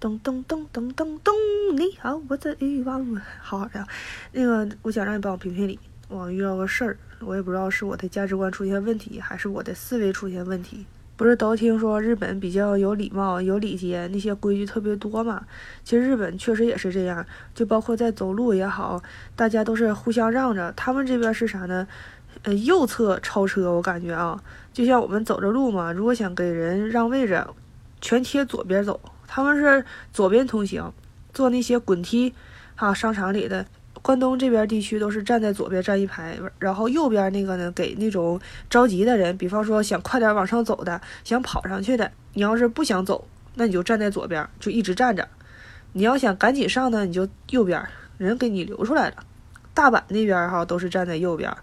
噔噔噔噔噔噔，你好，我的欲望。好好的，那个，我想让你帮我评评理。我遇到个事儿，我也不知道是我的价值观出现问题，还是我的思维出现问题。不是都听说日本比较有礼貌、有礼节，那些规矩特别多嘛？其实日本确实也是这样，就包括在走路也好，大家都是互相让着。他们这边是啥呢？呃，右侧超车，我感觉啊，就像我们走着路嘛，如果想给人让位置，全贴左边走。他们是左边通行，坐那些滚梯，哈，商场里的关东这边地区都是站在左边站一排，然后右边那个呢，给那种着急的人，比方说想快点往上走的，想跑上去的，你要是不想走，那你就站在左边，就一直站着；你要想赶紧上呢，你就右边，人给你留出来了。大阪那边哈都是站在右边，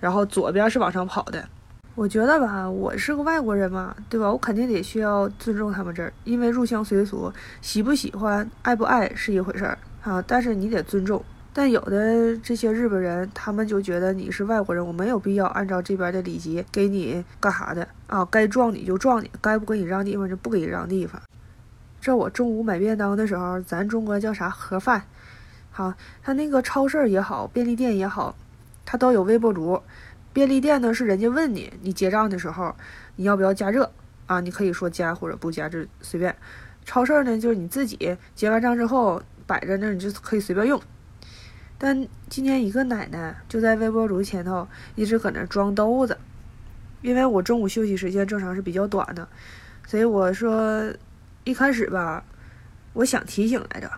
然后左边是往上跑的。我觉得吧，我是个外国人嘛，对吧？我肯定得需要尊重他们这儿，因为入乡随俗，喜不喜欢、爱不爱是一回事儿啊。但是你得尊重。但有的这些日本人，他们就觉得你是外国人，我没有必要按照这边的礼节给你干啥的啊？该撞你就撞你，该不给你让地方就不给你让地方。这我中午买便当的时候，咱中国叫啥盒饭？好，他那个超市也好，便利店也好，他都有微波炉。便利店呢是人家问你，你结账的时候你要不要加热啊？你可以说加或者不加，这随便。超市呢就是你自己结完账之后摆在那，你就可以随便用。但今天一个奶奶就在微波炉前头一直搁那装兜子，因为我中午休息时间正常是比较短的，所以我说一开始吧，我想提醒来着，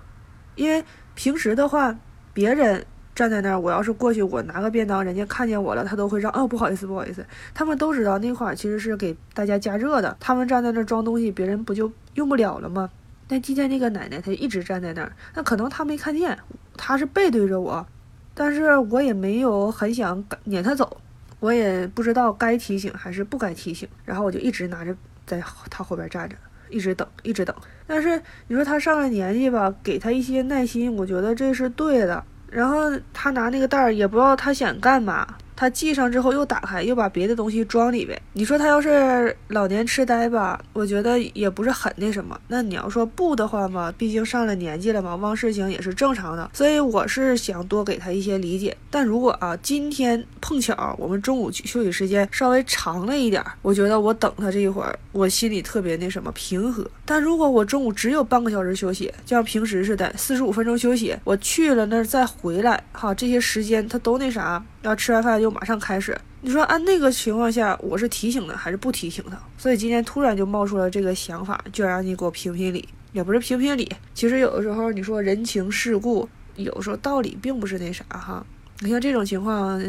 因为平时的话别人。站在那儿，我要是过去，我拿个便当，人家看见我了，他都会让哦，不好意思，不好意思。他们都知道那块儿其实是给大家加热的，他们站在那儿装东西，别人不就用不了了吗？但今天那个奶奶她一直站在那儿，那可能她没看见，她是背对着我，但是我也没有很想撵她走，我也不知道该提醒还是不该提醒，然后我就一直拿着在她后边站着，一直等，一直等。但是你说她上了年纪吧，给她一些耐心，我觉得这是对的。然后他拿那个袋儿，也不知道他想干嘛。他系上之后又打开，又把别的东西装里边。你说他要是老年痴呆吧，我觉得也不是很那什么。那你要说不的话嘛，毕竟上了年纪了嘛，忘事情也是正常的。所以我是想多给他一些理解。但如果啊，今天碰巧我们中午休息时间稍微长了一点儿，我觉得我等他这一会儿，我心里特别那什么平和。但如果我中午只有半个小时休息，就像平时似的，四十五分钟休息，我去了那儿再回来，哈，这些时间他都那啥。要吃完饭就马上开始，你说按那个情况下，我是提醒他还是不提醒他？所以今天突然就冒出了这个想法，就让你给我评评理，也不是评评理。其实有的时候你说人情世故，有时候道理并不是那啥哈。你像这种情况，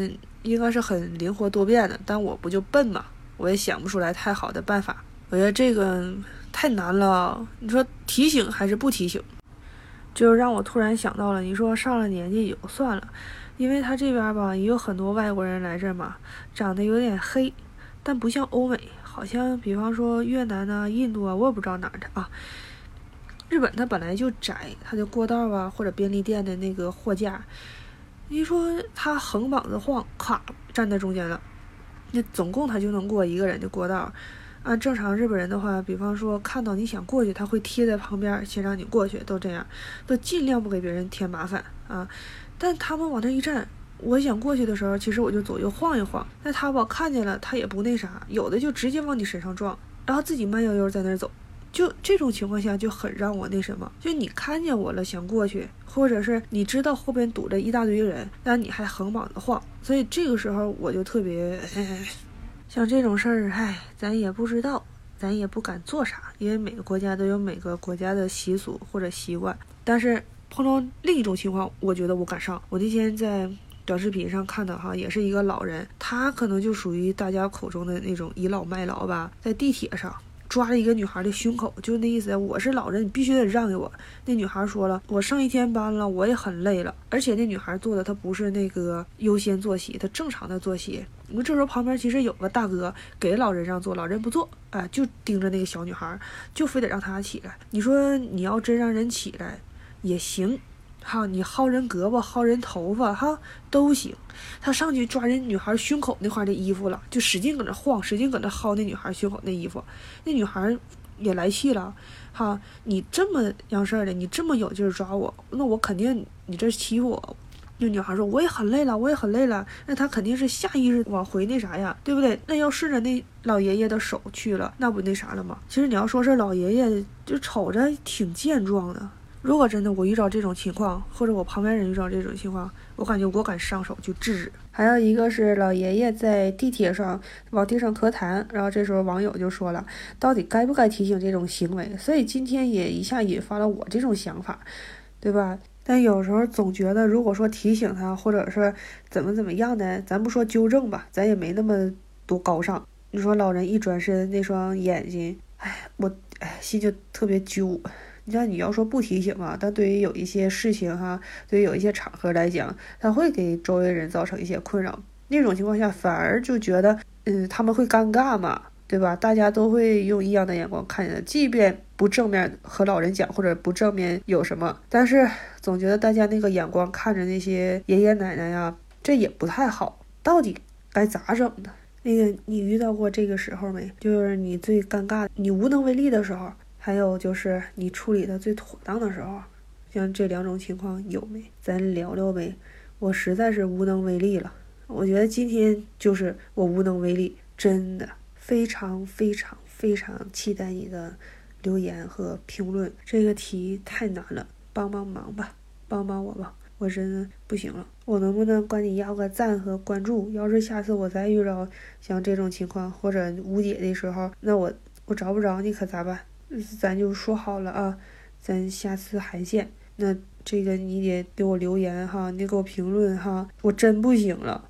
应该是很灵活多变的，但我不就笨嘛，我也想不出来太好的办法。我觉得这个太难了。你说提醒还是不提醒？就让我突然想到了，你说上了年纪也就算了。因为他这边吧也有很多外国人来这嘛，长得有点黑，但不像欧美，好像比方说越南呐、印度啊，我也不知道哪儿的啊。日本它本来就窄，它的过道啊或者便利店的那个货架，你说他横膀子晃，咔站在中间了，那总共他就能过一个人的过道。按正常日本人的话，比方说看到你想过去，他会贴在旁边先让你过去，都这样，都尽量不给别人添麻烦啊。但他们往那一站，我想过去的时候，其实我就左右晃一晃。那他吧看见了，他也不那啥，有的就直接往你身上撞，然后自己慢悠悠在那儿走。就这种情况下，就很让我那什么。就你看见我了，想过去，或者是你知道后边堵着一大堆人，但你还横膀子晃，所以这个时候我就特别，像这种事儿，唉，咱也不知道，咱也不敢做啥，因为每个国家都有每个国家的习俗或者习惯，但是。碰到另一种情况，我觉得我敢上。我那天在短视频上看的哈，也是一个老人，他可能就属于大家口中的那种倚老卖老吧，在地铁上抓了一个女孩的胸口，就那意思，我是老人，你必须得让给我。那女孩说了，我上一天班了，我也很累了，而且那女孩坐的她不是那个优先坐席，她正常的坐席。你说这时候旁边其实有个大哥给老人让座，老人不坐，哎，就盯着那个小女孩，就非得让她起来。你说你要真让人起来。也行，哈，你薅人胳膊、薅人头发，哈，都行。他上去抓人女孩胸口那块的衣服了，就使劲搁那晃，使劲搁那薅那女孩胸口那衣服。那女孩也来气了，哈，你这么样事儿的，你这么有劲儿抓我，那我肯定你这欺负我。那女孩说我也很累了，我也很累了。那他肯定是下意识往回那啥呀，对不对？那要顺着那老爷爷的手去了，那不那啥了吗？其实你要说是老爷爷，就瞅着挺健壮的。如果真的我遇到这种情况，或者我旁边人遇到这种情况，我感觉我敢上手就制止。还有一个是老爷爷在地铁上往地上咳痰，然后这时候网友就说了，到底该不该提醒这种行为？所以今天也一下引发了我这种想法，对吧？但有时候总觉得，如果说提醒他，或者是怎么怎么样的，咱不说纠正吧，咱也没那么多高尚。你说老人一转身，那双眼睛，哎，我哎心就特别揪。你像你要说不提醒啊，但对于有一些事情哈，对于有一些场合来讲，他会给周围人造成一些困扰。那种情况下，反而就觉得，嗯，他们会尴尬嘛，对吧？大家都会用异样的眼光看见，即便不正面和老人讲，或者不正面有什么，但是总觉得大家那个眼光看着那些爷爷奶奶呀，这也不太好。到底该咋整呢？那个你遇到过这个时候没？就是你最尴尬、你无能为力的时候。还有就是你处理的最妥当的时候，像这两种情况有没？咱聊聊呗。我实在是无能为力了。我觉得今天就是我无能为力，真的非常非常非常期待你的留言和评论。这个题太难了，帮帮忙吧，帮帮我吧，我真的不行了。我能不能管你要个赞和关注？要是下次我再遇到像这种情况或者无解的时候，那我我找不着你可咋办？咱就说好了啊，咱下次还见。那这个你得给我留言哈，你给我评论哈，我真不行了。